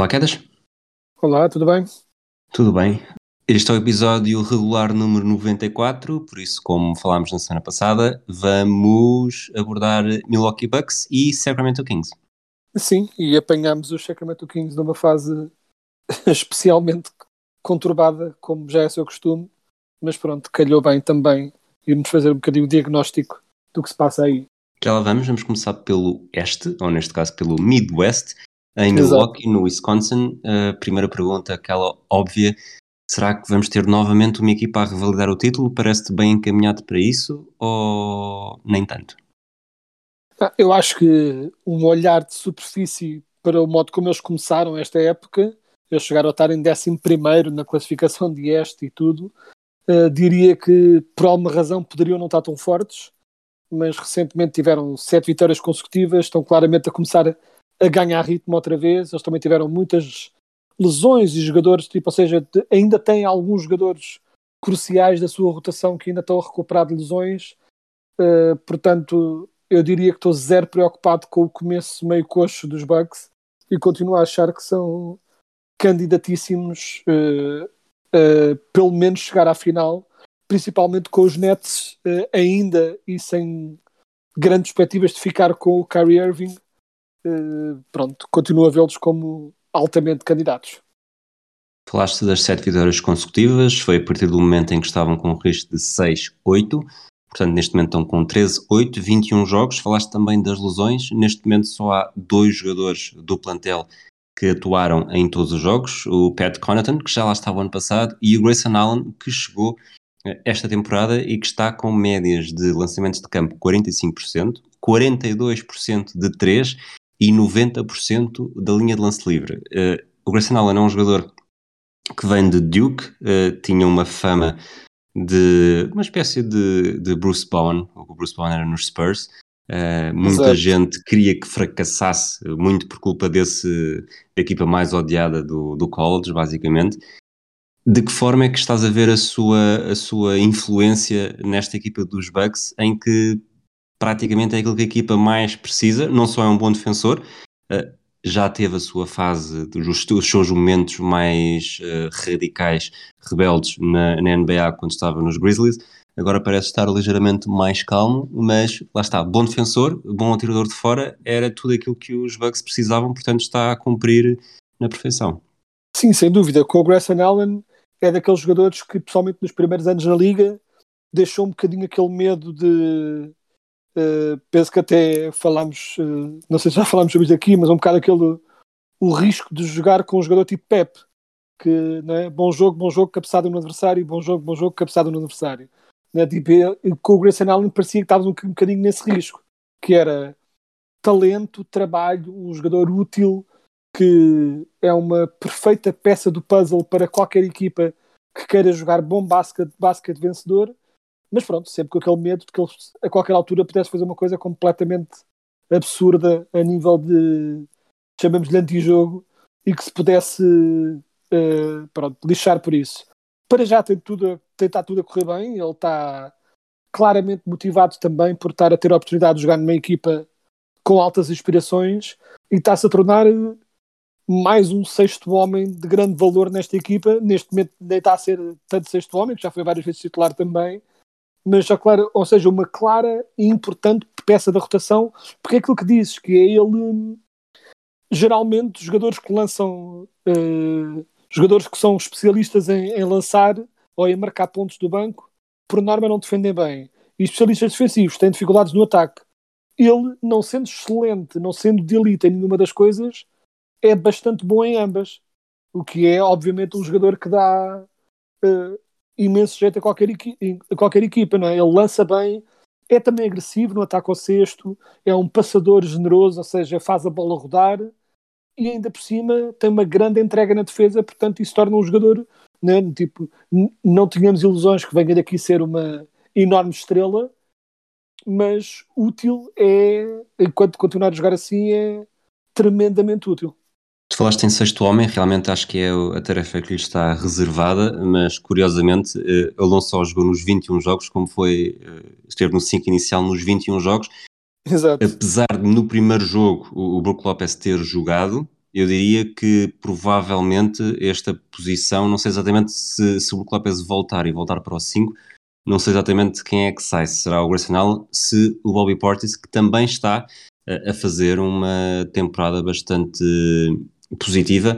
Olá, Quedas. Olá, tudo bem? Tudo bem? Este é o episódio regular número 94, por isso, como falámos na semana passada, vamos abordar Milwaukee Bucks e Sacramento Kings. Sim, e apanhámos os Sacramento Kings numa fase especialmente conturbada, como já é seu costume, mas pronto, calhou bem também irmos fazer um bocadinho o diagnóstico do que se passa aí. Já lá vamos, vamos começar pelo Este, ou neste caso pelo Midwest, em. Milwaukee, no Wisconsin. A primeira pergunta, aquela óbvia, será que vamos ter novamente uma equipa a revalidar o título? Parece-te bem encaminhado para isso ou nem tanto? Eu acho que um olhar de superfície para o modo como eles começaram esta época, eles chegaram a estar em 11 na classificação de este e tudo, eh, diria que por alguma razão poderiam não estar tão fortes, mas recentemente tiveram sete vitórias consecutivas, estão claramente a começar a, ganhar ritmo outra vez, eles também tiveram muitas lesões e jogadores, tipo, ou seja, de- ainda têm alguns jogadores cruciais da sua rotação que ainda estão a recuperar de lesões, Uh, portanto, eu diria que estou zero preocupado com o começo meio coxo dos Bucks e continuo a achar que são candidatíssimos uh, uh, pelo menos chegar à final, principalmente com os Nets uh, ainda e sem grandes perspectivas de ficar com o Kyrie Irving. Uh, pronto, continuo a vê-los como altamente candidatos. Falaste das sete vitórias consecutivas, foi a partir do momento em que estavam com um risco de 6-8, portanto neste momento estão com 13-8, 21 jogos. Falaste também das lesões, neste momento só há dois jogadores do plantel que atuaram em todos os jogos, o Pat Connaughton, que já lá estava ano passado, e o Grayson Allen, que chegou eh, esta temporada e que está com médias de lançamentos de campo 45%, 42% de 3 e 90% da linha de lance livre. Eh, o Grayson Allen é um jogador que vem de Duke, eh, tinha uma fama de uma espécie de, de Bruce Bowen, o Bruce Bowen era nos Spurs. Eh, muita Exato. gente queria que fracassasse, muito por culpa desse da equipa mais odiada do, do college, basicamente. De que forma é que estás a ver a sua, a sua influência nesta equipa dos Bucks, em que praticamente é aquilo que a equipa mais precisa, não só é um bom defensor, eh, já teve a sua fase, dos os seus momentos mais eh, radicais, rebeldes na, na NBA quando estava nos Grizzlies. Agora parece estar ligeiramente mais calmo, mas lá está, bom defensor, bom atirador de fora, era tudo aquilo que os Bucks precisavam, portanto está a cumprir na perfeição. Sim, sem dúvida. Com o Grayson Allen é daqueles jogadores que, pessoalmente nos primeiros anos na liga, deixou um bocadinho aquele medo de. Eh, penso que até falámos, eh, não sei se já falámos sobre isso aqui, mas um bocado aquele. o risco de jogar com um jogador tipo Pep, que é? bom jogo, bom jogo, cabeçada no adversário, bom jogo, bom jogo, cabeçada no adversário. Não é? Tipo, com o Grayson Allen parecia que estávamos um, um bocadinho nesse risco, que era talento, trabalho, um jogador útil que é uma perfeita peça do puzzle para qualquer equipa que queira jogar bom basquete, basquete vencedor, mas pronto, sempre com aquele medo de que ele a qualquer altura pudesse fazer uma coisa completamente absurda a nível de chamamos-lhe antijogo e que se pudesse eh, pronto, lixar por isso. Para já tem tudo, a- tem está tudo a correr bem, ele está claramente motivado também por estar a ter a oportunidade de jogar numa equipa com altas inspirações e está-se a tornar mais um sexto homem de grande valor nesta equipa. Neste momento nem está a ser tanto sexto homem, que já foi várias vezes titular também, mas já claro, ou seja, uma clara e importante peça da rotação, porque é aquilo que dizes, que é ele hum, geralmente jogadores que lançam eh, jogadores que são especialistas em, em lançar ou em marcar pontos do banco, por norma não defendem bem. E especialistas defensivos têm dificuldades no ataque. Ele, não sendo excelente, não sendo de elite em nenhuma das coisas, é bastante bom em ambas. O que é, obviamente, um jogador que dá eh, imenso jeito a qualquer, a qualquer equipa, não é? Ele lança bem, é também agressivo no ataque ao sexto, é um passador generoso, ou seja, faz a bola rodar e ainda por cima tem uma grande entrega na defesa, portanto isso torna um jogador, né, tipo, não tínhamos ilusões que venha daqui ser uma enorme estrela, mas útil é, enquanto continuar a jogar assim, é tremendamente útil. Tu falaste em sexto homem, realmente acho que é a tarefa que lhe está reservada, mas curiosamente eh, ele não só jogou nos 21 jogos, como foi, eh, esteve no 5 inicial nos 21 jogos. Exato. Apesar de no primeiro jogo o Brook Lopes ter jogado, eu diria que provavelmente esta posição, não sei exatamente se, se o Brook Lopes voltar e voltar para o 5, não sei exatamente quem é que sai, se será o Grayson Allen, se o Bobby Portis, que também está a, a fazer uma temporada bastante positiva,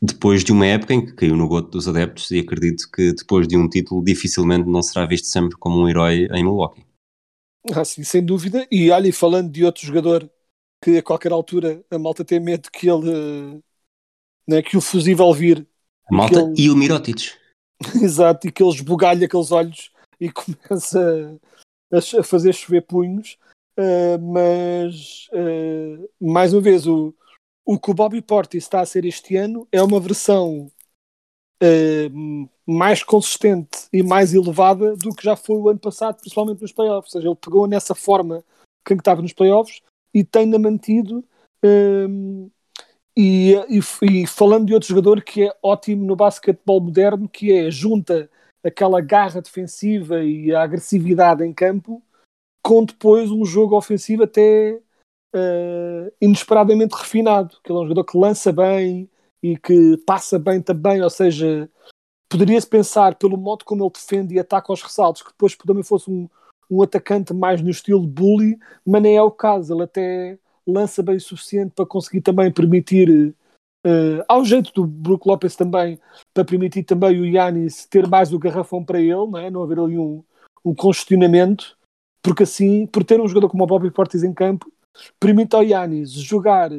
depois de uma época em que caiu no goto dos adeptos e acredito que depois de um título dificilmente não será visto sempre como um herói em Milwaukee. Ah, sim, sem dúvida. E olha, falando de outro jogador que a qualquer altura a malta tem medo que ele né, que o fusível vir. A malta ele... e o Mirotic. Exato, e que ele esbugalha aqueles olhos e começa a, a fazer chover punhos. Uh, mas uh, mais uma vez o, o que o Bobby Portis está a ser este ano é uma versão uh, mais consistente e mais elevada do que já foi o ano passado, principalmente nos playoffs. Ou seja, ele pegou nessa forma que estava nos playoffs e tem-na mantido. Um, e, e, e, falando de outro jogador que é ótimo no basquetebol moderno, que é junta aquela garra defensiva e a agressividade em campo com depois um jogo ofensivo até uh, inesperadamente refinado, que ele é um jogador que lança bem e que passa bem também, ou seja, poderia-se pensar pelo modo como ele defende e ataca aos ressaltos, que depois também fosse um, um atacante mais no estilo bully, mas nem é o caso, ele até lança bem o suficiente para conseguir também permitir, uh, ao jeito do Brook Lopes também, para permitir também o Yannis ter mais o garrafão para ele, não, é? não haver ali um, um congestionamento, porque assim, por ter um jogador como o Bobby Portis em campo, permite ao Yannis jogar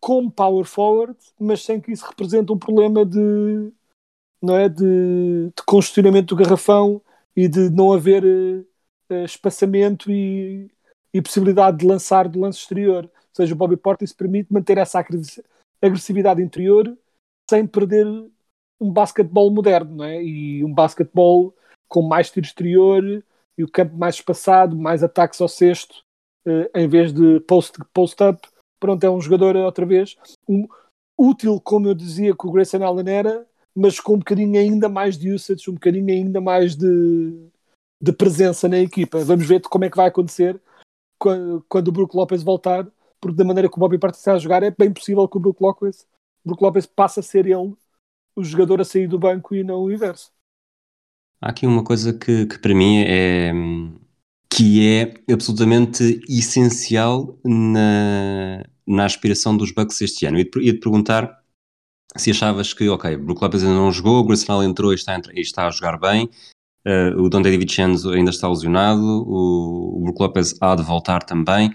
como power forward, mas sem que isso represente um problema de não é de, de congestionamento do garrafão e de não haver uh, espaçamento e, e, possibilidade de lançar do lance exterior. Ou seja, o Bobby Portis permite manter essa agressividade interior sem perder um basquetebol moderno, não é? E um basquetebol com mais tiro exterior e o campo mais espaçado, mais ataques ao cesto em vez de post-up, post pronto, é um jogador outra vez um, útil, como eu dizia que o Grayson Allen era, mas com um bocadinho ainda mais de usage, um bocadinho ainda mais de, de presença na equipa. Vamos ver como é que vai acontecer quando, quando o Brook Lopes voltar, porque da maneira que o Bobby Party está a jogar, é bem possível que o Brook Lopes, Brook Lopes passe a ser ele o jogador a sair do banco e não o inverso. Há aqui uma coisa que, que para mim é, que é absolutamente essencial na, na aspiração dos Bucks este ano. Ia-te perguntar se achavas que, ok, Brook Lopez ainda não jogou, o Grayson entrou e está, e está a jogar bem, uh, o Don David Chenzo ainda está lesionado, o, o Brook Lopez há de voltar também.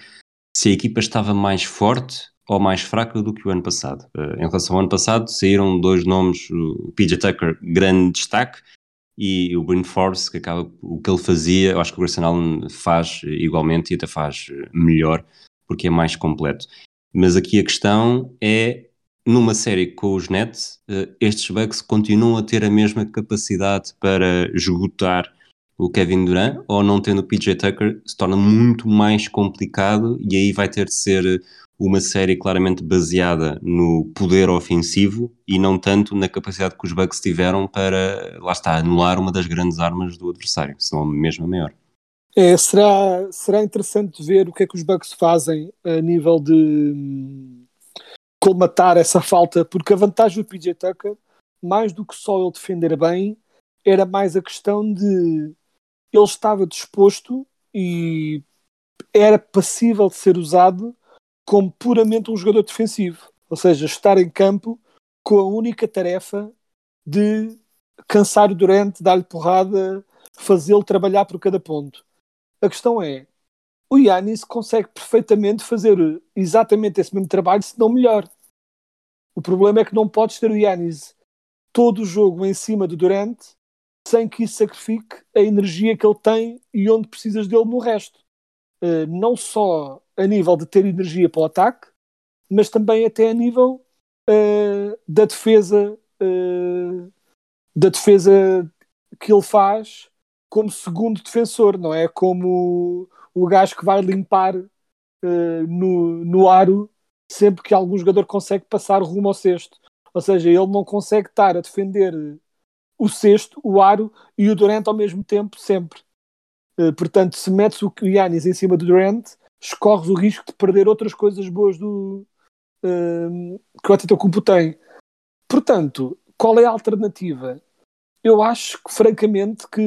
Se a equipa estava mais forte ou mais fraca do que o ano passado. Uh, em relação ao ano passado, saíram dois nomes, o PJ Tucker, grande destaque, e o Bryn Forbes, que acaba o que ele fazia, eu acho que o Grayson Allen faz igualmente e até faz melhor, porque é mais completo. Mas aqui a questão é, numa série com os Nets, eh, estes Bucks continuam a ter a mesma capacidade para esgotar o Kevin Durant, ou não tendo o PJ Tucker, se torna muito mais complicado e aí vai ter de ser uma série claramente baseada no poder ofensivo e não tanto na capacidade que os Bucks tiveram para, lá está, anular uma das grandes armas do adversário, senão mesmo a maior. É, será, será interessante ver o que é que os Bucks fazem a nível de hum, colmatar essa falta, porque a vantagem do PJ Tucker, mais do que só ele defender bem, era mais a questão de ele estava disposto e era passível de ser usado como puramente um jogador defensivo, ou seja, estar em campo com a única tarefa de cansar o Durante, dar-lhe porrada, fazê-lo trabalhar por cada ponto. A questão é, o Yanis consegue perfeitamente fazer exatamente esse mesmo trabalho, se não melhor. O problema é que não podes ter o Yanis todo o jogo em cima do Durante sem que isso sacrifique a energia que ele tem e onde precisas dele no resto. Uh, não só a nível de ter energia para o ataque, mas também até a nível uh, da defesa uh, da defesa que ele faz como segundo defensor, não é? Como o, gajo que vai limpar no, no aro sempre que algum jogador consegue passar rumo ao cesto. Ou seja, ele não consegue estar a defender o cesto, o aro e o Durant ao mesmo tempo, sempre. Uh, portanto, se metes o Yannis em cima do Durant, escorres o risco de perder outras coisas boas do, uh, que o Antetokounmpo tem. Portanto, qual é a alternativa? Eu acho que, francamente, que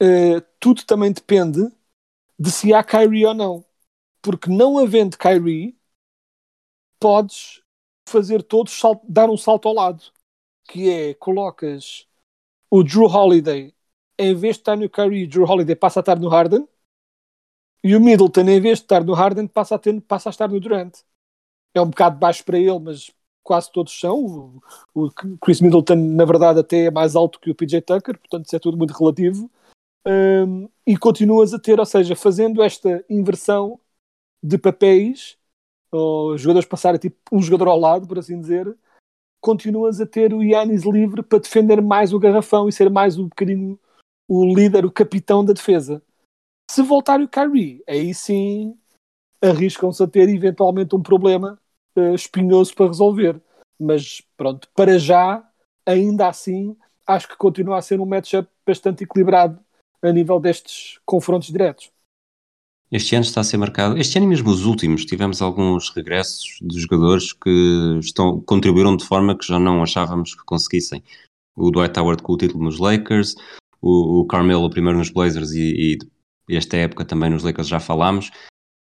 uh, tudo também depende de se há Kyrie ou não. Porque não havendo Kyrie, podes fazer todos dar um salto ao lado que é colocas o Drew Holiday em vez de estar no Curry, o Drew Holiday passa a estar no Harden e o Middleton em vez de estar no Harden passa a, ter, passa a estar no Durant. É um bocado baixo para ele, mas quase todos são. O, o, Chris Middleton, na verdade, até é mais alto que o PJ Tucker, portanto, isso é tudo muito relativo. Um, e continuas a ter, ou seja, fazendo esta inversão de papéis, os jogadores passarem tipo um jogador ao lado, por assim dizer, continuas a ter o Yannis livre para defender mais o garrafão e ser mais um bocadinho o líder, o capitão da defesa. Se voltar o Kyrie, aí sim arriscam-se a ter eventualmente um problema uh, espinhoso para resolver. Mas pronto, para já, ainda assim, acho que continua a ser um matchup bastante equilibrado a nível destes confrontos diretos. Este ano está a ser marcado, este ano e mesmo os últimos, tivemos alguns regressos de jogadores que estão, contribuíram de forma que já não achávamos que conseguissem. O Dwight Howard com o título nos Lakers, o, o Carmelo primeiro nos Blazers e, e esta época também nos Lakers já falámos.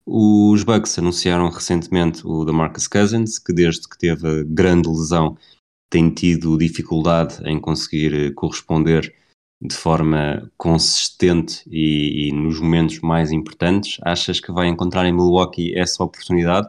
Os Bucks anunciaram recentemente o DeMarcus Cousins, que desde que teve a grande lesão tem tido dificuldade em conseguir corresponder de forma consistente e, e, nos momentos mais importantes, achas que vai encontrar em Milwaukee essa oportunidade,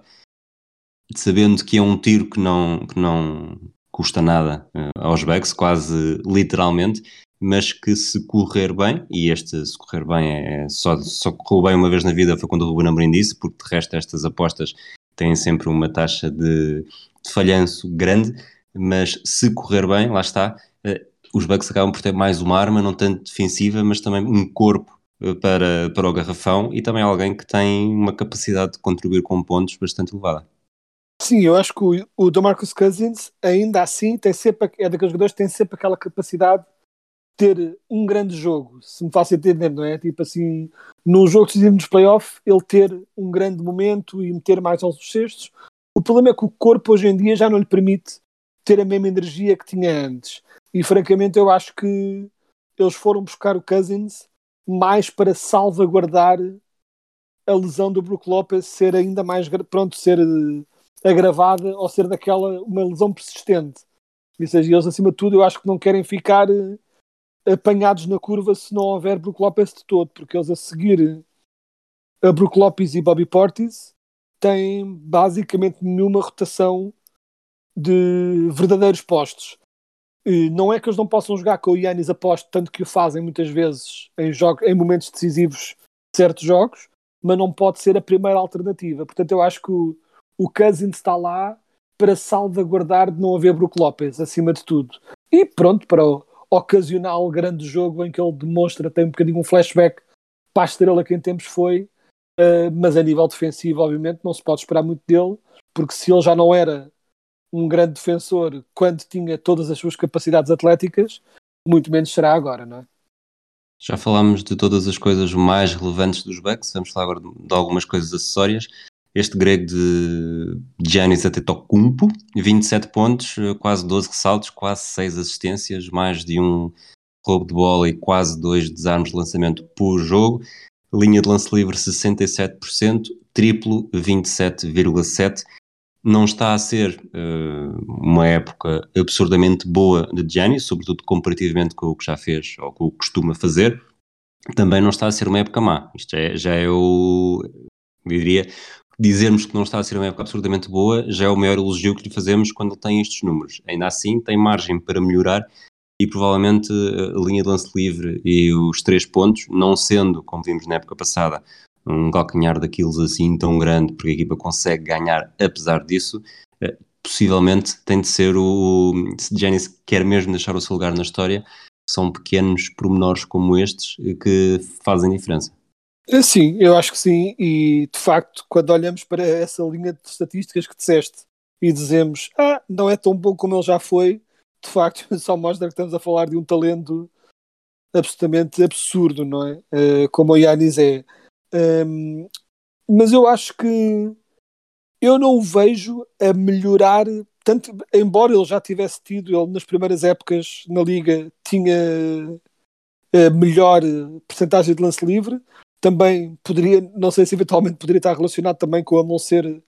sabendo que é um tiro que não, que não custa nada uh, aos Bucks, quase literalmente, mas que se correr bem, e este se correr bem é, é só, só correu bem uma vez na vida foi quando o Ruben Amorim disse, porque de resto estas apostas têm sempre uma taxa de, de falhanço grande, mas se correr bem, lá está, uh, os Bucks acabam por ter mais uma arma, não tanto defensiva, mas também um corpo eh, para, para o garrafão e também alguém que tem uma capacidade de contribuir com pontos bastante elevada. Sim, eu acho que o, o DeMarcus Cousins ainda assim tem sempre, é daqueles jogadores que tem sempre aquela capacidade de ter um grande jogo, se me faço entender, não é? Tipo assim, num jogo decisivo nos playoffs, ele ter um grande momento e meter mais aos cestos. O problema é que o corpo hoje em dia já não lhe permite ter a mesma energia que tinha antes. E francamente eu acho que eles foram buscar o Cousins mais para salvaguardar a lesão do Brook Lopez ser ainda mais pronto ser eh, agravada ou ser daquela uma lesão persistente. Ou seja, eles acima de tudo eu acho que não querem ficar eh, apanhados na curva se não houver Brook Lopez de todo, porque eles a seguir a Brook Lopez e Bobby Portis têm basicamente nenhuma rotação de verdadeiros postos. Não é que eles não possam jogar com o Yannis aposto, tanto que o fazem muitas vezes em, jogos, em momentos decisivos de certos jogos, mas não pode ser a primeira alternativa. Portanto, eu acho que o, o Cousins está lá para salvaguardar de não haver Brook Lopez, acima de tudo. E pronto, para o ocasional grande jogo em que ele demonstra, tem um bocadinho um flashback para a estrela que em tempos foi, uh, mas a nível defensivo, obviamente, não se pode esperar muito dele, porque se ele já não era um grande defensor quando tinha todas as suas capacidades atléticas, muito menos será agora, não é? Já falámos de todas as coisas mais relevantes dos Bucks, vamos falar agora de algumas coisas acessórias. Este grego de Giannis Antetokounmpo, 27 pontos, quase 12 ressaltos, quase 6 assistências, mais de um roubo de bola e quase dois desarmes de lançamento por jogo. Linha de lance livre 67%, triplo 27,7% não está a ser uh, uma época absurdamente boa de Giannis, sobretudo comparativamente com o que já fez ou com o que costuma fazer. Também não está a ser uma época má. Isto é, já é o. Eu diria. Dizermos que não está a ser uma época absurdamente boa já é o maior elogio que lhe fazemos quando ele tem estes números. Ainda assim, tem margem para melhorar e provavelmente a linha de lance livre e os três pontos, não sendo, como vimos na época passada, um calcanhar daqueles assim tão grande, porque a equipa consegue ganhar apesar disso, eh, possivelmente tem de ser o. Se Janis quer mesmo deixar o seu lugar na história, são pequenos pormenores como estes que fazem diferença. Eh, sim, eu acho que sim, e de facto, quando olhamos para essa linha de estatísticas que disseste e dizemos, ah, não é tão bom como ele já foi, de facto, só mostra que estamos a falar de um talento absolutamente absurdo, não é? Uh, como o Yanis é. Um, mas eu acho que eu não o vejo a melhorar tanto, embora ele já tivesse tido, ele nas primeiras épocas na liga tinha a melhor percentagem de lance livre, também poderia, não sei se eventualmente poderia estar relacionado também com ele não ser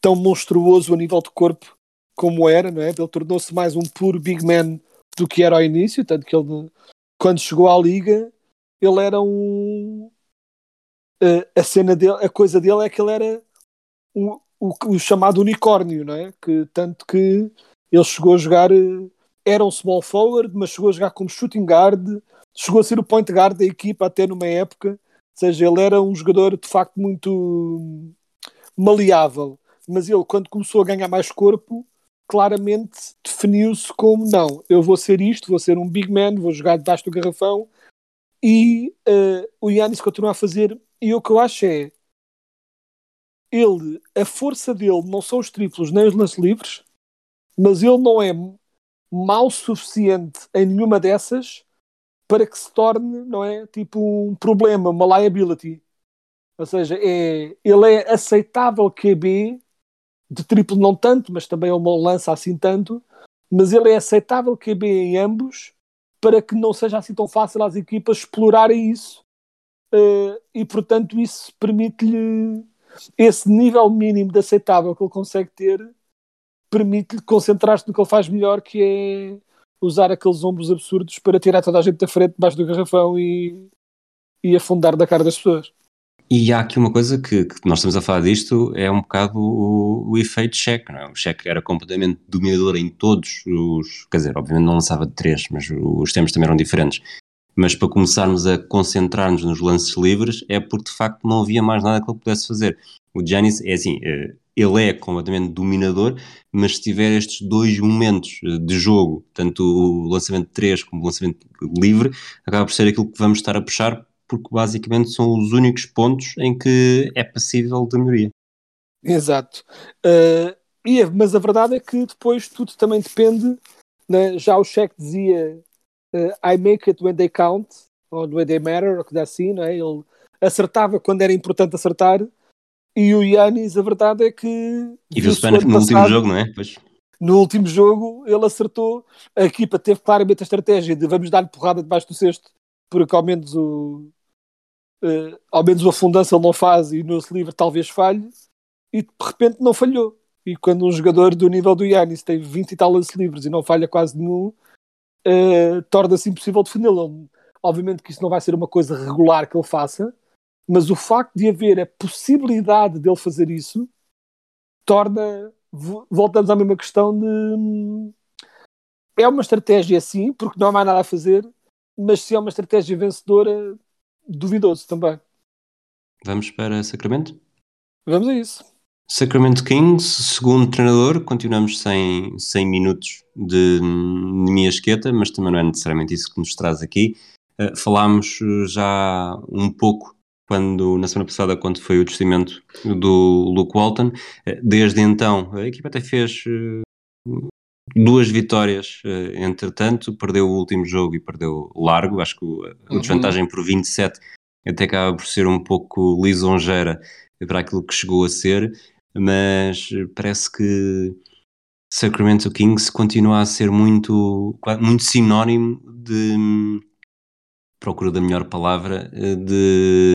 tão monstruoso a nível de corpo como era, não é? Ele tornou-se mais um puro big man do que era ao início, tanto que ele quando chegou à liga ele era um a cena dele, a coisa dele é que ele era um, o, o, chamado unicórnio, não é? Que, tanto que ele chegou a jogar, era um small forward, mas chegou a jogar como shooting guard, chegou a ser o point guard da equipa até numa época, seja, ele era um jogador de facto muito maleável, mas ele quando começou a ganhar mais corpo, claramente definiu-se como não, eu vou ser isto, vou ser um big man, vou jogar debaixo do garrafão e uh, o Yannis continua a fazer. E o que eu acho é ele, a força dele não são os triplos nem os lances livres, mas ele não é mau o suficiente em nenhuma dessas para que se torne, não é, tipo um problema, uma liability. Ou seja, é, ele é aceitável QB de triplo não tanto, mas também é uma lança assim tanto, mas ele é aceitável QB em ambos para que não seja assim tão fácil às equipas explorarem isso uh, e portanto isso permite-lhe esse nível mínimo de aceitável que ele consegue ter permite-lhe concentrar-se no que ele faz melhor, que é usar aqueles ombros absurdos para tirar toda a gente da frente debaixo do garrafão e, e afundar da cara das pessoas. E há aqui uma coisa que, que, nós estamos a falar disto, é um bocado o, o efeito cheque, é? O cheque era completamente dominador em todos os, quer dizer, obviamente não lançava de três, mas os tempos também eram diferentes. Mas para começarmos a concentrar-nos nos lances livres é porque de facto não havia mais nada que ele pudesse fazer. O Giannis é assim, eh, ele é completamente dominador, mas se tiver estes dois momentos eh, de jogo, tanto o lançamento de três como o lançamento livre, acaba por ser aquilo que vamos estar a puxar porque basicamente são os únicos pontos em que é passível de melhoria. Exato. Uh, e, mas a verdade é que depois tudo também depende. Né? Já o cheque dizia uh, I make it when they count, ou when they matter, ou coisa assim. Né? Ele acertava quando era importante acertar. E o Yannis, a verdade é que. E viu-se bem no passado, último jogo, não é? Pois. No último jogo ele acertou. A equipa teve claramente a estratégia de vamos dar-lhe porrada debaixo do cesto, porque ao menos o, uh, ao menos o afundança ele não faz e no livre talvez falhe, e de repente não falhou. E quando um jogador do nível do Yannis tem 20 e tal lance livres e não falha quase nenhum, uh, torna-se impossível defendê-lo. Obviamente que isso não vai ser uma coisa regular que ele faça, mas o facto de haver a possibilidade dele fazer isso torna. Voltamos à mesma questão de. É uma estratégia, sim, porque não há mais nada a fazer, mas se é uma estratégia vencedora, duvidoso também. Vamos para Sacramento? Vamos a isso. Sacramento Kings, segundo treinador, continuamos sem, sem minutos de, de minha esqueta, mas também não é necessariamente isso que nos traz aqui. Uh, falámos já um pouco quando, na semana passada, quando foi o testamento do Luke Walton. Uh, desde então, a equipa até fez uh, duas vitórias, uh, entretanto, perdeu o último jogo e perdeu largo. Acho que a uhum. desvantagem por 27 até acaba por ser um pouco lisonjeira para aquilo que chegou a ser, mas parece que Sacramento Kings continua a ser muito, muito sinónimo de procura da melhor palavra eh, de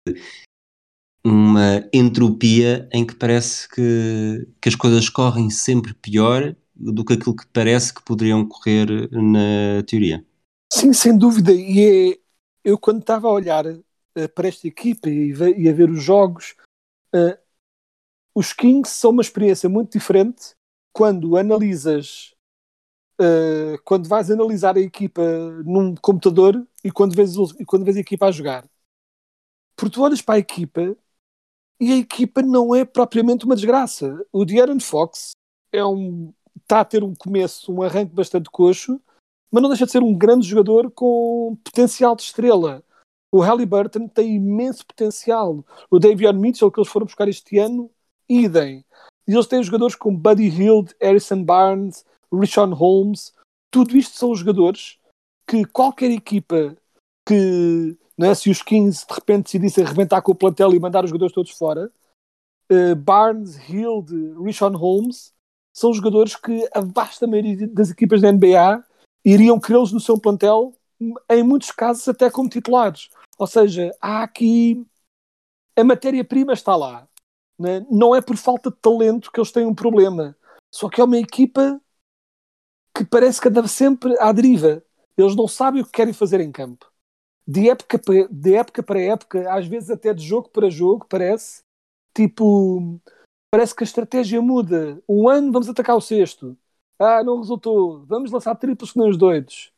uma entropia em que parece que, que as coisas correm sempre pior do que aquilo que parece que poderiam correr na teoria. Sim, sem dúvida. E é, eu, quando estava a olhar uh, para esta equipa e, e, a ver os jogos, uh, os Kings são uma experiência muito diferente quando analisas uh, quando vais analisar a equipa num computador e quando vês, e quando vês a equipa a jogar. Porque tu olhas para a equipa e a equipa não é propriamente uma desgraça. O De'Aaron Fox é um, está a ter um começo, um arranque bastante coxo, mas não deixa de ser um grande jogador com potencial de estrela. O Halliburton tem imenso potencial. O Davion Mitchell, que eles foram buscar este ano, idem. E eles têm jogadores como Buddy Hield, Harrison Barnes, Richon Holmes. Tudo isto são jogadores que qualquer equipa que, é, se os 15 de repente decidissem arrebentar com o plantel e mandar os jogadores todos fora, uh, Barnes, Hield, Richon Holmes, são jogadores que a vasta maioria das equipas da NBA iriam querê-los no seu plantel, em muitos casos até como titulares. Ou seja, há aqui a matéria-prima está lá. Né? Não é por falta de talento que eles têm um problema. Só que é uma equipa que parece que anda sempre à deriva. Eles não sabem o que querem fazer em campo. De época, de época para época, às vezes até de jogo para jogo, parece tipo. Parece que a estratégia muda. Um ano vamos atacar o sexto. Ah, não resultou. Vamos lançar triplos que os doidos.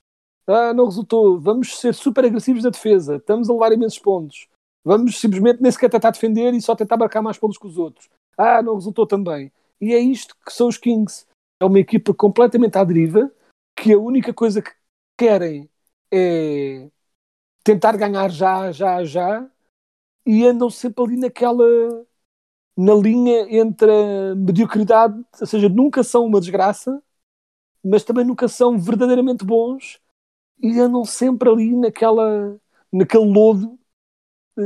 Ah, não resultou. Vamos ser super agressivos na defesa. Estamos a levar imensos pontos. Vamos simplesmente nem sequer tentar defender e só tentar marcar mais pontos que os outros. Ah, não resultou também. E é isto que são os Kings. É uma equipa completamente à deriva, que a única coisa que querem é tentar ganhar já, já, já, e andam sempre ali naquela na linha entre a mediocridade, ou seja, nunca são uma desgraça, mas também nunca são verdadeiramente bons e andam sempre ali naquela naquele lodo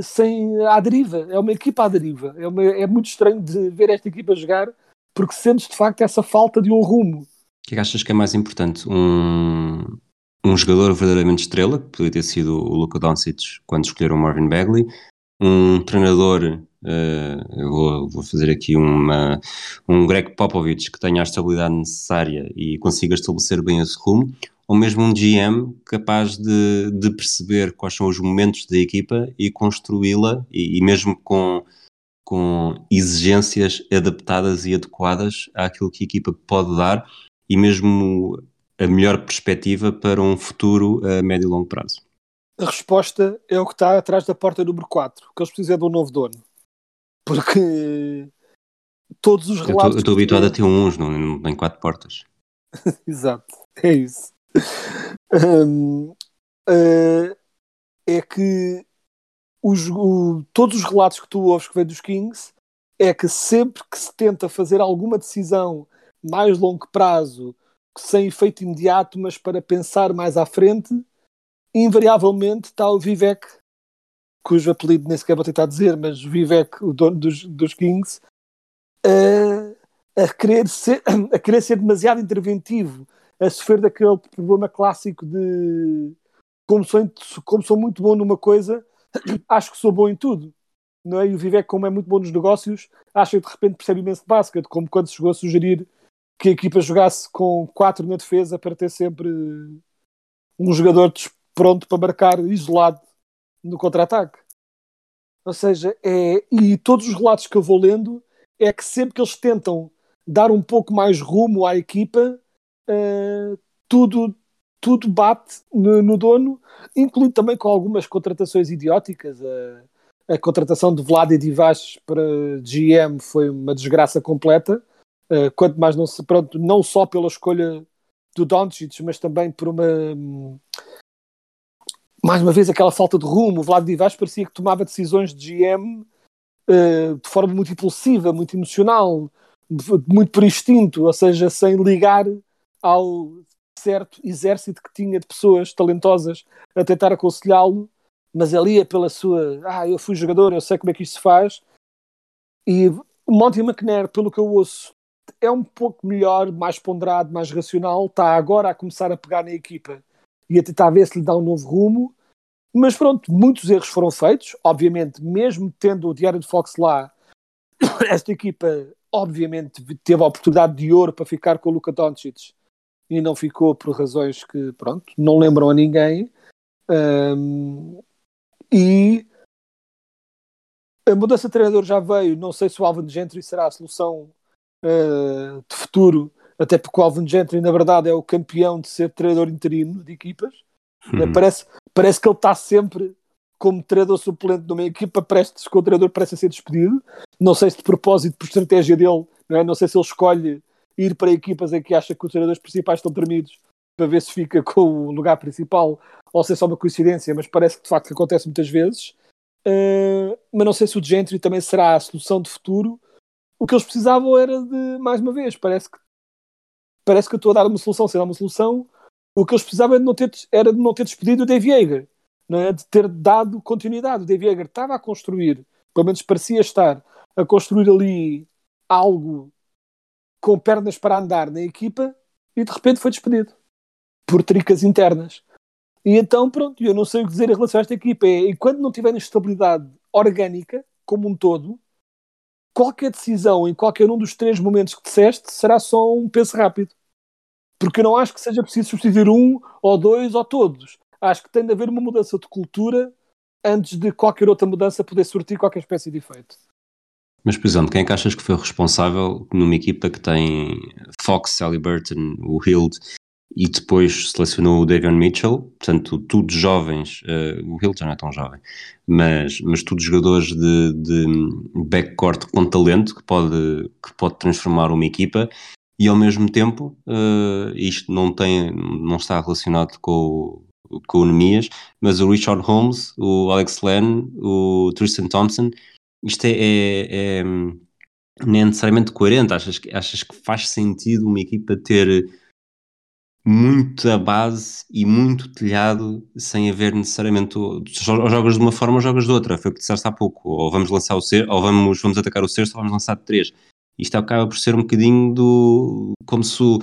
sem à deriva. É uma equipa à deriva. É, uma, é muito estranho de ver esta equipa jogar porque sentes de facto essa falta de um rumo. O que é que achas que é mais importante? Um, um jogador verdadeiramente estrela, que poderia ter sido o Luka Doncic quando escolheram o Marvin Bagley, um treinador, uh, eu vou, vou, fazer aqui uma, um Greg Popovich que tenha a estabilidade necessária e consiga estabelecer bem esse rumo, ou mesmo um GM capaz de, de perceber quais são os momentos da equipa e construí-la, e, e, mesmo com, com exigências adaptadas e adequadas àquilo que a equipa pode dar, e mesmo a melhor perspectiva para um futuro a médio e longo prazo. A resposta é o que está atrás da porta número 4, que eles precisam de um novo dono. Porque todos os relatos. Eu estou habituado a ter uns, não, não tem quatro portas. Exato, é isso um, uh, é que os, o, todos os relatos que tu ouves que vêm dos Kings é que sempre que se tenta fazer alguma decisão mais longo prazo, sem efeito imediato, mas para pensar mais à frente, invariavelmente está o Vivek, cujo apelido nem sequer vou tentar dizer, mas Vivek, o dono dos, dos Kings, a, a, querer ser, a querer ser demasiado interventivo a sofrer daquele problema clássico de como sou, como sou muito bom numa coisa, acho que sou bom em tudo. Não é? E o Vivek, como é muito bom nos negócios, acha que de repente percebe imenso de basquete, como quando chegou a sugerir que a equipa jogasse com quatro na defesa para ter sempre um jogador pronto para marcar isolado no contra-ataque. Ou seja, é, e todos os relatos que eu vou lendo é que sempre que eles tentam dar um pouco mais rumo à equipa, uh, tudo, tudo bate no, no, dono, incluindo também com algumas contratações idióticas. Uh, a contratação de Vlad e Divac para GM foi uma desgraça completa. Uh, quanto mais não se pronto, não só pela escolha do Doncic, mas também por uma mais uma vez aquela falta de rumo. O Vlad Divac parecia que tomava decisões de GM uh, de forma muito impulsiva, muito emocional, muito por instinto, ou seja, sem ligar ao certo exército que tinha de pessoas talentosas a tentar aconselhá-lo, mas ali é pela sua, ah, eu fui jogador, eu sei como é que isto se faz. E Monty McNair, pelo que eu ouço, é um pouco melhor, mais ponderado, mais racional, está agora a começar a pegar na equipa e a tentar ver se lhe dá um novo rumo. Mas pronto, muitos erros foram feitos, obviamente, mesmo tendo o Diário de Fox lá, esta equipa obviamente teve a oportunidade de ouro para ficar com o Luka Doncic e não ficou por razões que, pronto, não lembram a ninguém. Um, e a mudança de treinador já veio. Não sei se o Alvin Gentry será a solução uh, de futuro até porque o Alvin Gentry, na verdade, é o campeão de ser treinador interino de equipas. Uhum. Parece, parece que ele está sempre como treinador suplente numa equipa, prestes que o treinador parece ser despedido. Não sei se de propósito, por estratégia dele, não, é? não sei se ele escolhe ir para equipas em que acha que os treinadores principais estão tremidos para ver se fica com o lugar principal ou se é só uma coincidência, mas parece que de facto acontece muitas vezes. Uh, mas não sei se o Gentry também será a solução de futuro. O que eles precisavam era de, mais uma vez, parece que parece que eu estou a dar uma solução, dar uma solução. O que eles precisavam era de não ter, era de não ter despedido o Dave Yeager, não é? de ter dado continuidade. O Dave Yeager estava a construir, pelo menos parecia estar, a construir ali algo com pernas para andar na equipa e de repente foi despedido por tricas internas. E então, pronto, eu não sei o que dizer em relação a esta equipa. É, enquanto não tiverem estabilidade orgânica, como um todo, qualquer decisão em qualquer um dos três momentos que disseste será só um peso rápido. Porque eu não acho que seja preciso substituir um, ou dois, ou todos. Acho que tem de haver uma mudança de cultura antes de qualquer outra mudança poder surtir qualquer espécie de efeito. Mas, por exemplo, quem é que achas que foi responsável numa equipa que tem Fox, Sally Burton, o Hild e depois selecionou o Davion Mitchell, portanto, tudo jovens, uh, o Hill já não é tão jovem, mas, mas tudo jogadores de, de backcourt com talento que pode, que pode transformar uma equipa e ao mesmo tempo, uh, isto não, tem, não está relacionado com, com o Nemias, mas o Richard Holmes, o Alex Len, o Tristan Thompson, isto é, é, é não é necessariamente coerente, achas, achas que faz sentido uma equipa ter muita base e muito telhado sem haver necessariamente ou jogas de uma forma ou jogas de outra, foi o que disseste há pouco, ou vamos lançar o cesto, ou vamos, vamos atacar o cesto ou vamos lançar três. Isto acaba por ser um bocadinho do como se o,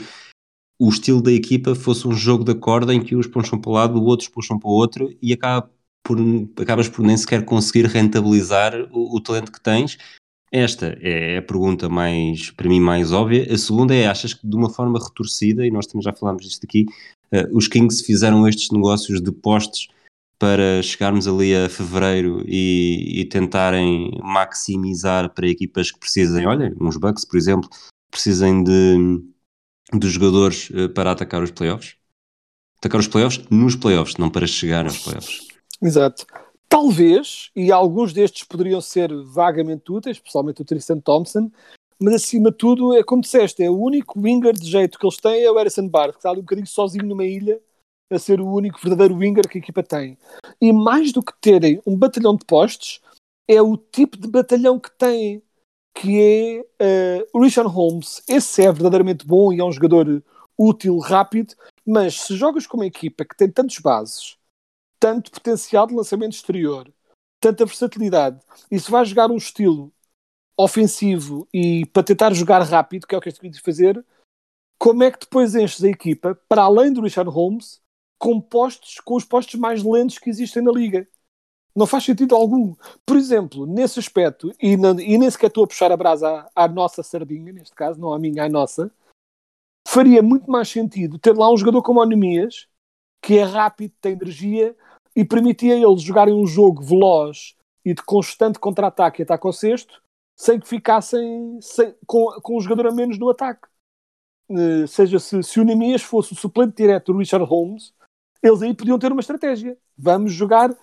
o estilo da equipa fosse um jogo de corda em que uns puxam para o lado, outros puxam para o outro e acaba por, acabas por nem sequer conseguir rentabilizar o, o talento que tens esta é a pergunta mais, para mim, mais óbvia. A segunda é, achas que de uma forma retorcida, e nós também já falámos disto aqui, uh, os Kings fizeram estes negócios de postes para chegarmos ali a fevereiro e, e, tentarem maximizar para equipas que precisem, olha, uns Bucks, por exemplo, precisem de, de jogadores uh, para atacar os playoffs? Atacar os playoffs nos playoffs, não para chegar aos playoffs. Exato. Talvez, e alguns destes poderiam ser vagamente úteis, especialmente o Tristan Thompson, mas acima de tudo, é como disseste, é o único winger de jeito que eles têm é o Harrison Barnes, que está ali um bocadinho sozinho numa ilha, a ser o único verdadeiro winger que a equipa tem. E mais do que terem um batalhão de postes, é o tipo de batalhão que têm, que é uh, o Richard Holmes. Esse é verdadeiramente bom e é um jogador útil, rápido, mas se jogas com uma equipa que tem tantos bases, tanto potencial de lançamento exterior, tanta versatilidade, e se vai jogar um estilo ofensivo e para tentar jogar rápido, que é o que este de fazer, como é que depois enches a equipa, para além do Richard Holmes, com postos, com os postos mais lentos que existem na liga? Não faz sentido algum. Por exemplo, nesse aspecto, e, e nem sequer estou a puxar a brasa à, à nossa sardinha, neste caso, não à minha, à nossa, faria muito mais sentido ter lá um jogador como o Anemias, que é rápido, tem energia, e permitia a eles jogarem um jogo veloz e de constante contra-ataque e ataque ao sexto, sem que ficassem sem, com, com um jogador a menos no ataque. Uh, seja, se, se o Nemias fosse o suplente direto do Richard Holmes, eles aí podiam ter uma estratégia. Vamos jogar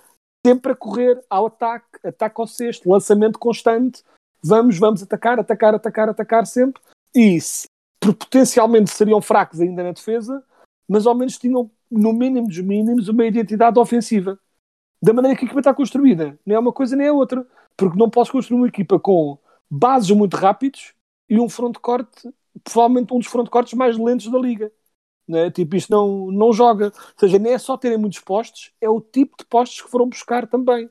sempre a correr ao ataque, ataque ao sexto, lançamento constante. Vamos, vamos atacar, atacar, atacar, atacar sempre. E se, potencialmente seriam fracos ainda na defesa, mas ao menos tinham no mínimo dos mínimos, uma identidade ofensiva. Da maneira que a equipa está construída. Nem é uma coisa nem é outra. Porque não posso construir uma equipa com bases muito rápidos e um front corte, provavelmente um dos front cortes mais lentos da liga. é Tipo, isto não, não joga. Ou seja, nem é só terem muitos postos, é o tipo de postos que foram buscar também.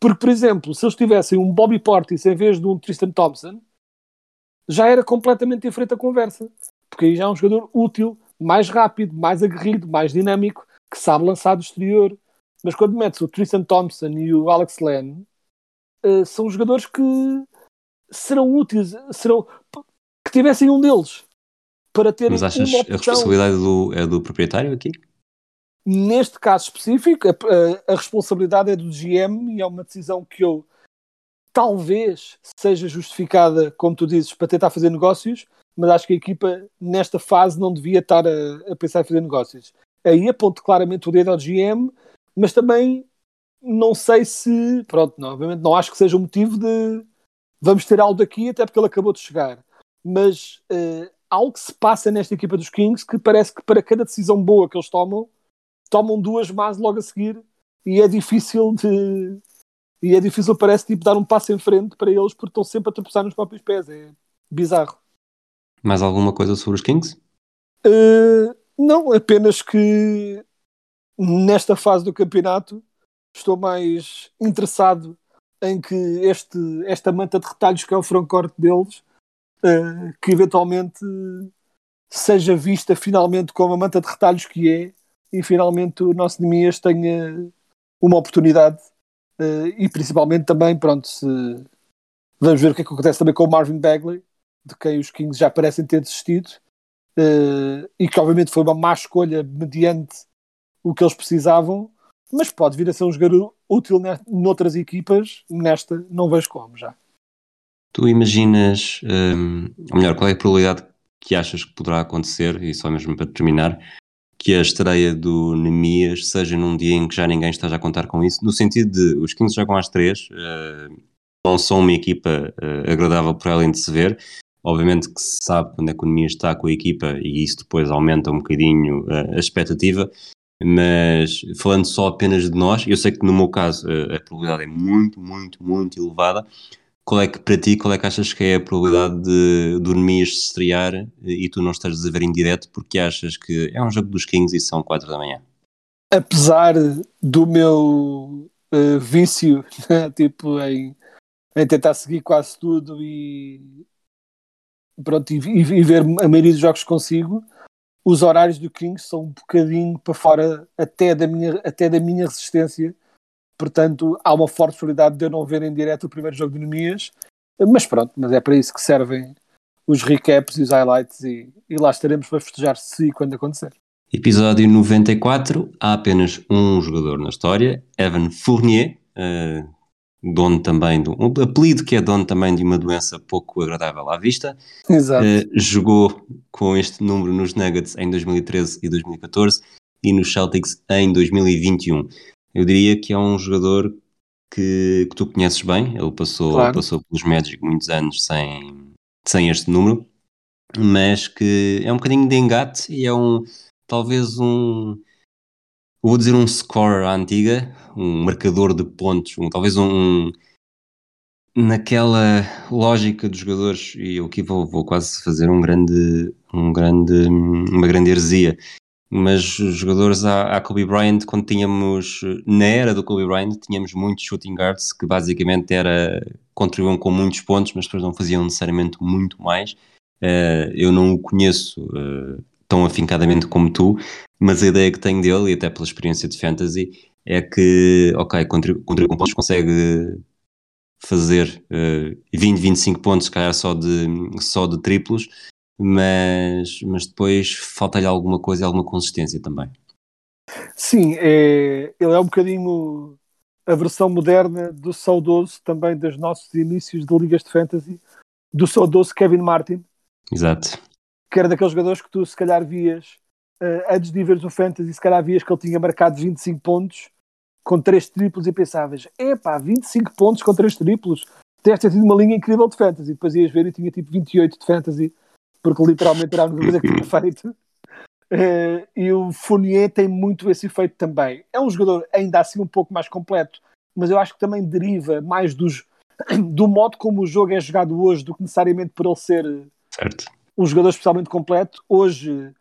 Porque, por exemplo, se eles tivessem um Bobby Portis em vez de um Tristan Thompson, já era completamente diferente a conversa. Porque aí já é um jogador útil mais rápido, mais aguerrido, mais dinâmico, que sabe lançar do exterior. Mas quando metes o Tristan Thompson e o Alex Len, uh, são jogadores que serão úteis, serão que tivessem um deles para ter Mas achas uma opção. a responsabilidade do, é do proprietário aqui? Neste caso específico, a, a, a, responsabilidade é do GM e é uma decisão que eu talvez seja justificada, como tu dizes, para tentar fazer negócios, mas acho que a equipa nesta fase não devia estar a, a pensar em fazer negócios. Aí aponto claramente o dedo ao GM, mas também não sei se, pronto, não, obviamente não acho que seja o motivo de vamos ter algo daqui, até porque ele acabou de chegar. Mas uh, algo que se passa nesta equipa dos Kings que parece que para cada decisão boa que eles tomam, tomam duas más logo a seguir e é difícil de. E é difícil, parece, tipo, dar um passo em frente para eles porque estão sempre a tropeçar nos próprios pés. É bizarro. Mais alguma coisa sobre os Kings? Uh, não, apenas que nesta fase do campeonato estou mais interessado em que este, esta manta de retalhos que é o frontcourt deles, uh, que eventualmente seja vista finalmente como a manta de retalhos que é e finalmente o nosso Nemias tenha uma oportunidade uh, e principalmente também, pronto, se vamos ver o que é que acontece também com o Marvin Bagley, de quem os Kings já parecem ter desistido, uh, e que obviamente foi uma má escolha mediante o que eles precisavam, mas pode vir a ser um jogador útil noutras equipas, nesta não vejo como já. Tu imaginas, um, ou melhor, qual é a probabilidade que achas que poderá acontecer, e só mesmo para terminar, que a estreia do Nemias seja num dia em que já ninguém esteja a contar com isso, no sentido de os Kings jogam às três, uh, não são uma equipa uh, agradável por além de se ver, obviamente que se sabe quando o Nemias está com a equipa e isso depois aumenta um bocadinho uh, a expectativa, mas falando só apenas de nós, eu sei que no meu caso a probabilidade é muito, muito, muito elevada, qual é que para ti, qual é que achas que é a probabilidade de dormir se estrear e tu não estares a ver em direto porque achas que é um jogo dos Kings e são 4 da manhã? Apesar do meu uh, vício, tipo, em, em, tentar seguir quase tudo e, pronto, e, e, ver a maioria dos jogos consigo, os horários do Kings são um bocadinho para fora até da minha, até da minha resistência Portanto, há uma forte probabilidade de eu não ver em direto o primeiro jogo de Nemias, mas pronto, mas é para isso que servem os recaps e os highlights e, e lá estaremos para festejar se e quando acontecer. Episódio 94, há apenas um jogador na história, Evan Fournier, uh, dono também de um apelido que é dono também de uma doença pouco agradável à vista. Exato. Uh, jogou com este número nos Nuggets em 2013 e 2014 e nos Celtics em 2021 eu diria que é um jogador que, que tu conheces bem. Ele passou, claro. passou pelos Magic muitos anos sem, sem este número, mas que é um bocadinho de engate e é um talvez um vou dizer um scorer à antiga, um marcador de pontos, um, talvez um naquela lógica dos jogadores, e eu aqui vou, vou quase fazer um grande, um grande, uma grande heresia, mas os jogadores à, à, Kobe Bryant, quando tínhamos, na era do Kobe Bryant, tínhamos muitos shooting guards que basicamente era, contribuíam com muitos pontos, mas depois não faziam necessariamente muito mais. Uh, eu não o conheço uh, tão afincadamente como tu, mas a ideia que tenho dele, e até pela experiência de fantasy, é que, ok, contribui, contribui com pontos, consegue fazer uh, 20, 25 pontos, se calhar só de, só de triplos, mas, mas depois falta-lhe alguma coisa, alguma consistência também. Sim, é, ele é um bocadinho a versão moderna do saudoso também dos nossos inícios de ligas de fantasy, do saudoso Kevin Martin. Exato. Que era daqueles jogadores que tu se calhar vias uh, antes de veres o fantasy, se calhar vias que ele tinha marcado 25 pontos com 3 triplos e pensavas, epá, 25 pontos com 3 triplos, deve ter sido uma linha incrível de fantasy. Depois ias ver e tinha tipo 28 de fantasy porque literalmente era a única coisa que tinha feito. Uh, e o Fournier tem muito esse efeito também. É um jogador ainda assim um pouco mais completo, mas eu acho que também deriva mais dos, do modo como o jogo é jogado hoje do que necessariamente por ele ser certo. Um jogador especialmente completo. Hoje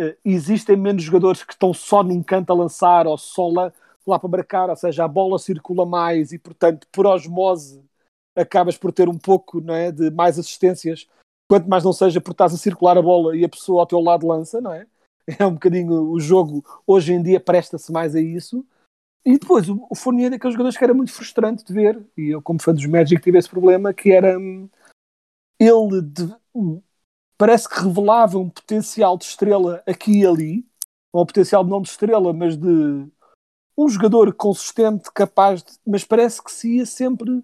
uh, existem menos jogadores que estão só num canto a lançar ou só lá, lá para marcar, ou seja, a bola circula mais e, portanto, por osmose acabas por ter um pouco não é, de mais assistências quanto mais não seja por estás a circular a bola e a pessoa ao teu lado lança, não é? É um bocadinho o jogo hoje em dia presta-se mais a isso. E depois o, o Fournier é daqueles jogadores que era muito frustrante de ver, e eu, como fã dos Magic, tive esse problema que era hum, ele de, parece que revelava um potencial de estrela aqui e ali, um potencial não de estrela, mas de um jogador consistente, capaz de, mas parece que se ia sempre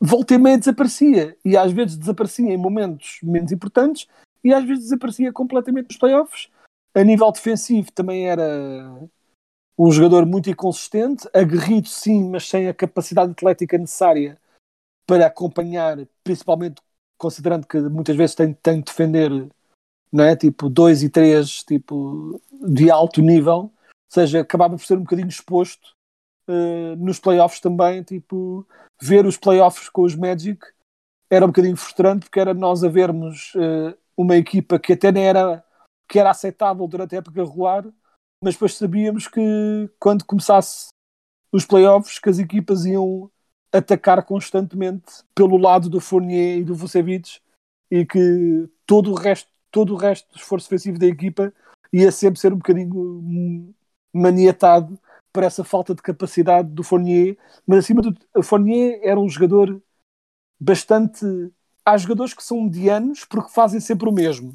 volta e meia desaparecia. E às vezes desaparecia em momentos menos importantes e às vezes desaparecia completamente nos playoffs. A nível defensivo também era um jogador muito inconsistente, aguerrido sim, mas sem a capacidade atlética necessária para acompanhar, principalmente considerando que muitas vezes tem, tem de defender não é? tipo 2 e 3 tipo, de alto nível, ou seja, acabava por ser um bocadinho exposto uh, nos playoffs também, tipo, ver os playoffs com os Magic era um bocadinho frustrante porque era nós a vermos uh, uma equipa que até nem era que era aceitável durante a época regular, mas depois sabíamos que quando começasse os playoffs que as equipas iam atacar constantemente pelo lado do Fournier e do Vucevic e que todo o resto todo o resto do esforço defensivo da equipa ia sempre ser um bocadinho maniatado por essa falta de capacidade do Fournier, mas acima do Fournier era um jogador bastante há jogadores que são medianos porque fazem sempre o mesmo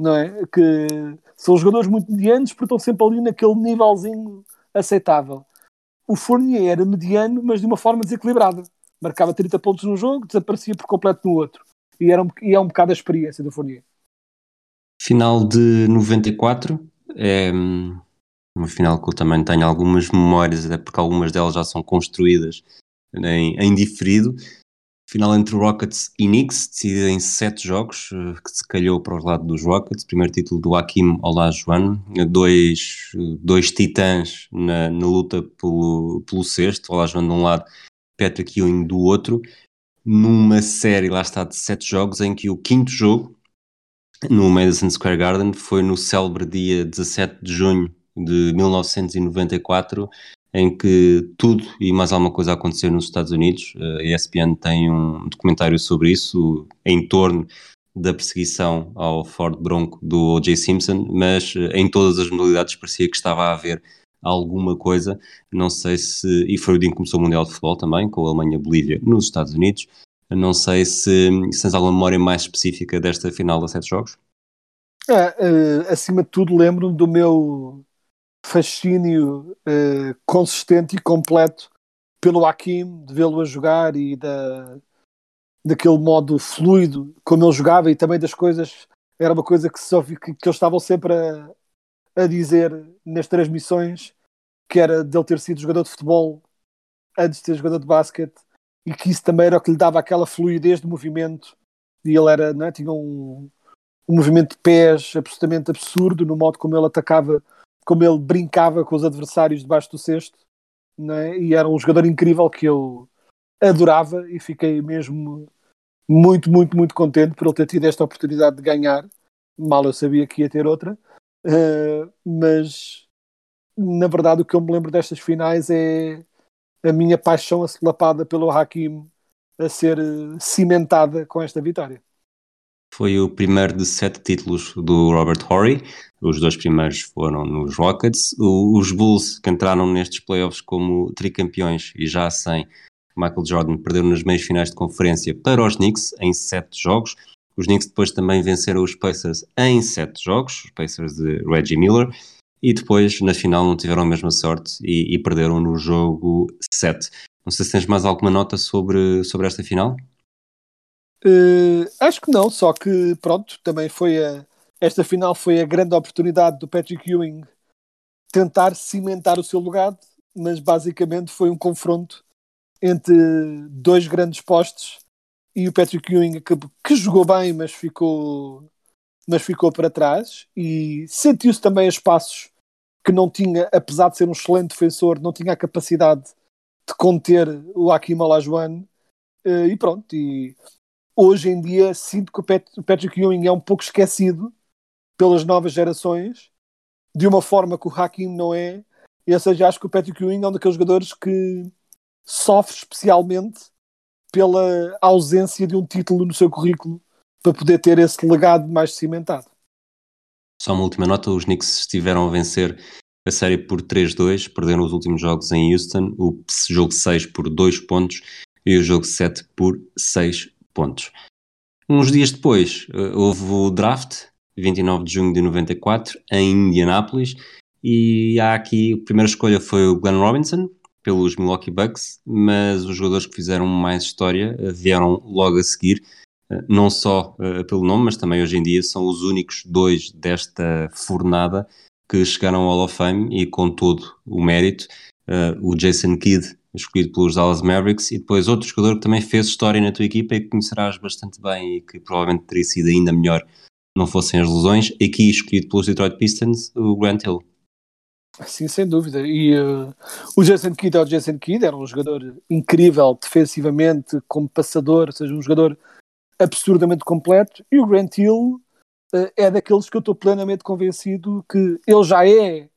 não é? Que são jogadores muito medianos porque estão sempre ali naquele nívelzinho aceitável. O Fournier era mediano, mas de uma forma desequilibrada. Marcava 30 pontos num jogo, desaparecia por completo no outro. E, era um, e é um bocado a experiência do Fournier. Final de 94 é hum, uma final que eu também tenho algumas memórias, até porque algumas delas já são construídas em, em diferido. Final entre Rockets e Knicks, decidida em sete jogos, eh, que se calhou para o lado dos Rockets. Primeiro título do Hakim Olajuwon, dois, dois titãs na, na luta pelo, pelo sexto, Olajuwon de um lado, Patrick Ewing do outro, numa série, lá está, de sete jogos, em que o quinto jogo, no Madison Square Garden, foi no célebre dia 17 de junho de 1994, em que tudo e mais alguma coisa aconteceu nos Estados Unidos. A ESPN tem um documentário sobre isso, em torno da perseguição ao Ford Bronco do O.J. Simpson, mas eh, em todas as modalidades parecia que estava a haver alguma coisa. Não sei se. E foi o dia em que começou o Mundial de Futebol também, com a Alemanha-Bolívia nos Estados Unidos. Não sei se, se tens alguma memória mais específica desta final de sete jogos. É, uh, acima de tudo, lembro-me do meu fascínio uh, consistente e completo pelo Hakim, de vê-lo a jogar e da, daquele modo fluido como ele jogava e também das coisas. Era uma coisa que, só, que, que eles estavam sempre a, a dizer nas transmissões que era dele ter sido jogador de futebol antes de ser jogador de basquete e que isso também era o que lhe dava aquela fluidez de movimento e ele era, não é? tinha um, um movimento de pés absolutamente absurdo no modo como ele atacava como ele brincava com os adversários debaixo do cesto, é? e era um jogador incrível que eu adorava e fiquei mesmo muito, muito, muito contente por ele ter tido esta oportunidade de ganhar. Mal eu sabia que ia ter outra, uh, mas na verdade o que eu me lembro destas finais é a minha paixão acelapada pelo Hakim a ser cimentada com esta vitória. Foi o primeiro de sete títulos do Robert Horry. Os dois primeiros foram nos Rockets. O, os Bulls, que entraram nestes playoffs como tricampeões e já sem Michael Jordan, perderam nas meias finais de conferência para os Knicks em sete jogos. Os Knicks depois também venceram os Pacers em sete jogos, os Pacers de Reggie Miller, e depois na final não tiveram a mesma sorte e, e perderam no jogo 7. Não sei se tens mais alguma nota sobre, sobre esta final. Uh, acho que não, só que pronto, também foi a, esta final foi a grande oportunidade do Patrick Ewing tentar cimentar o seu legado, mas basicamente foi um confronto entre dois grandes postos e o Patrick Ewing que, que jogou bem, mas ficou, mas ficou para trás e sentiu-se também a espaços que não tinha, apesar de ser um excelente defensor, não tinha a capacidade de conter o Akim Olajuwon uh, e pronto, e hoje em dia sinto que o Patrick Ewing é um pouco esquecido pelas novas gerações, de uma forma que o Hakim não é. E, ou seja, acho que o Patrick Ewing é um daqueles jogadores que sofre especialmente pela ausência de um título no seu currículo para poder ter esse legado mais cimentado. Só uma última nota: os Knicks estiveram a vencer a série por 3-2, perderam os últimos jogos em Houston, o jogo 6 por 2 pontos e o jogo 7 por 6 pontos. Uns dias depois eh, houve o draft, 29 de junho de 94, em Indianápolis, e há aqui, a primeira escolha foi o Glenn Robinson, pelos Milwaukee Bucks, mas os jogadores que fizeram mais história uh, vieram logo a seguir, uh, não só pelo nome, mas também hoje em dia são os únicos dois desta fornada que chegaram ao Hall of Fame e com todo o mérito. o Jason Kidd, escolhido pelos Dallas Mavericks, e depois outro jogador que também fez história na tua equipa e que conhecerás bastante bem e que provavelmente teria sido ainda melhor não fossem as lesões, aqui escolhido pelos Detroit Pistons, o Grant Hill. Sim, sem dúvida. E uh, o Jason Kidd é o Jason Kidd, era um jogador incrível defensivamente, como passador, ou seja, um jogador absurdamente completo. E o Grant Hill uh, é daqueles que eu estou plenamente convencido que ele já é,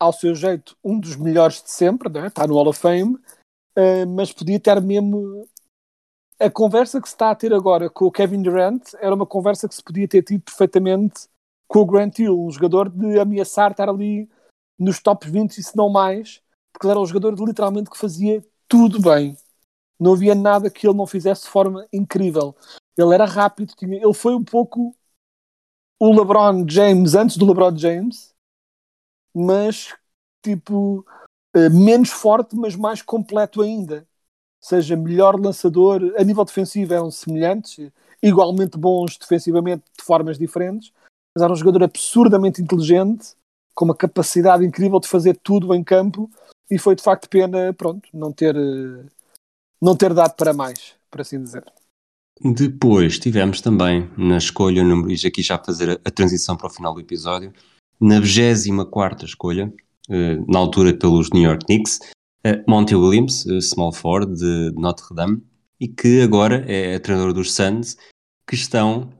ao seu jeito, um dos melhores de sempre, né? está no Hall of Fame, uh, mas podia ter mesmo. A conversa que se está a ter agora com o Kevin Durant era uma conversa que se podia ter tido perfeitamente com o Grant Hill, um jogador de ameaçar estar ali nos top 20 se não mais, porque ele era um jogador literalmente que fazia tudo bem. Não havia nada que ele não fizesse de forma incrível. Ele era rápido, tinha, ele foi um pouco o LeBron James antes do LeBron James, mas tipo eh, menos forte, mas mais completo ainda. Seja, melhor lançador, a nível defensivo eram semelhantes, igualmente bons defensivamente de formas diferentes, mas era um jogador absurdamente inteligente com uma capacidade incrível de fazer tudo em campo e foi de facto pena, pronto, não ter, não ter dado para mais, por assim dizer. Depois tivemos também na escolha, e aqui já fazer a transição para o final do episódio, na 24 escolha, eh, na altura pelos New York Knicks, Monty Williams, small forward de Notre Dame, e que agora é treinador dos Suns que estão,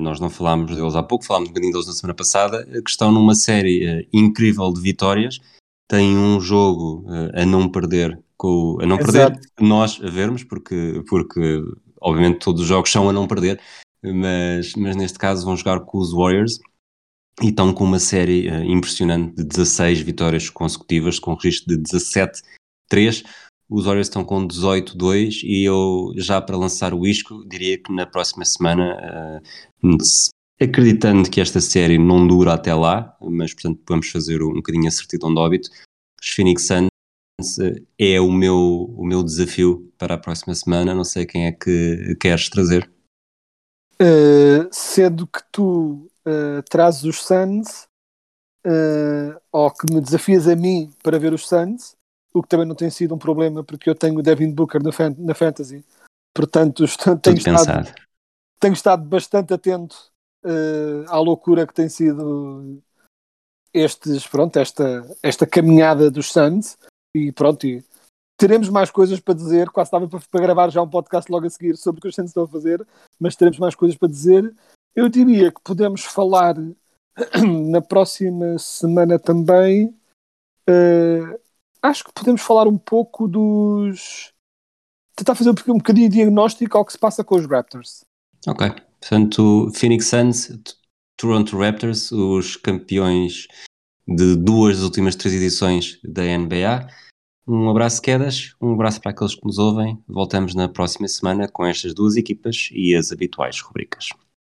nós não falámos deles há pouco, falámos um bocadinho deles na semana passada, que estão numa série incrível de vitórias, têm um jogo a não perder, com, a não Exato. perder, nós a vermos, porque, porque obviamente todos os jogos são a não perder, mas, mas neste caso vão jogar com os Warriors e estão com uma série impressionante de 16 vitórias consecutivas, com registro de 17-3 os Warriors estão com 18-2 e eu já para lançar o isco diria que na próxima semana, uh, acreditando que esta série não dura até lá, mas portanto vamos fazer um bocadinho a certidão de óbito, os Phoenix Suns uh, é o meu, o meu desafio para a próxima semana, não sei quem é que queres trazer. Uh, sendo que tu uh, trazes os Suns, ou que me desafias a mim para ver os Suns, o que também não tem sido um problema porque eu tenho o Devin Booker na, fan na Fantasy, portanto tenho estado, tenho estado bastante atento uh, à loucura que tem sido estes, pronto, esta, esta caminhada dos Suns. E pronto, e teremos mais coisas para dizer, quase estava para, para, gravar já um podcast logo a seguir sobre o que os Suns estão a fazer, mas teremos mais coisas para dizer. Eu diria que podemos falar na próxima semana também uh, acho que podemos falar um pouco dos. tentar fazer um bocadinho de diagnóstico ao que se passa com os Raptors. Ok. Portanto, Phoenix Suns, Toronto Raptors, os campeões de duas das últimas três edições da NBA. Um abraço, quedas, um abraço para aqueles que nos ouvem. Voltamos na próxima semana com estas duas equipas e as habituais rubricas.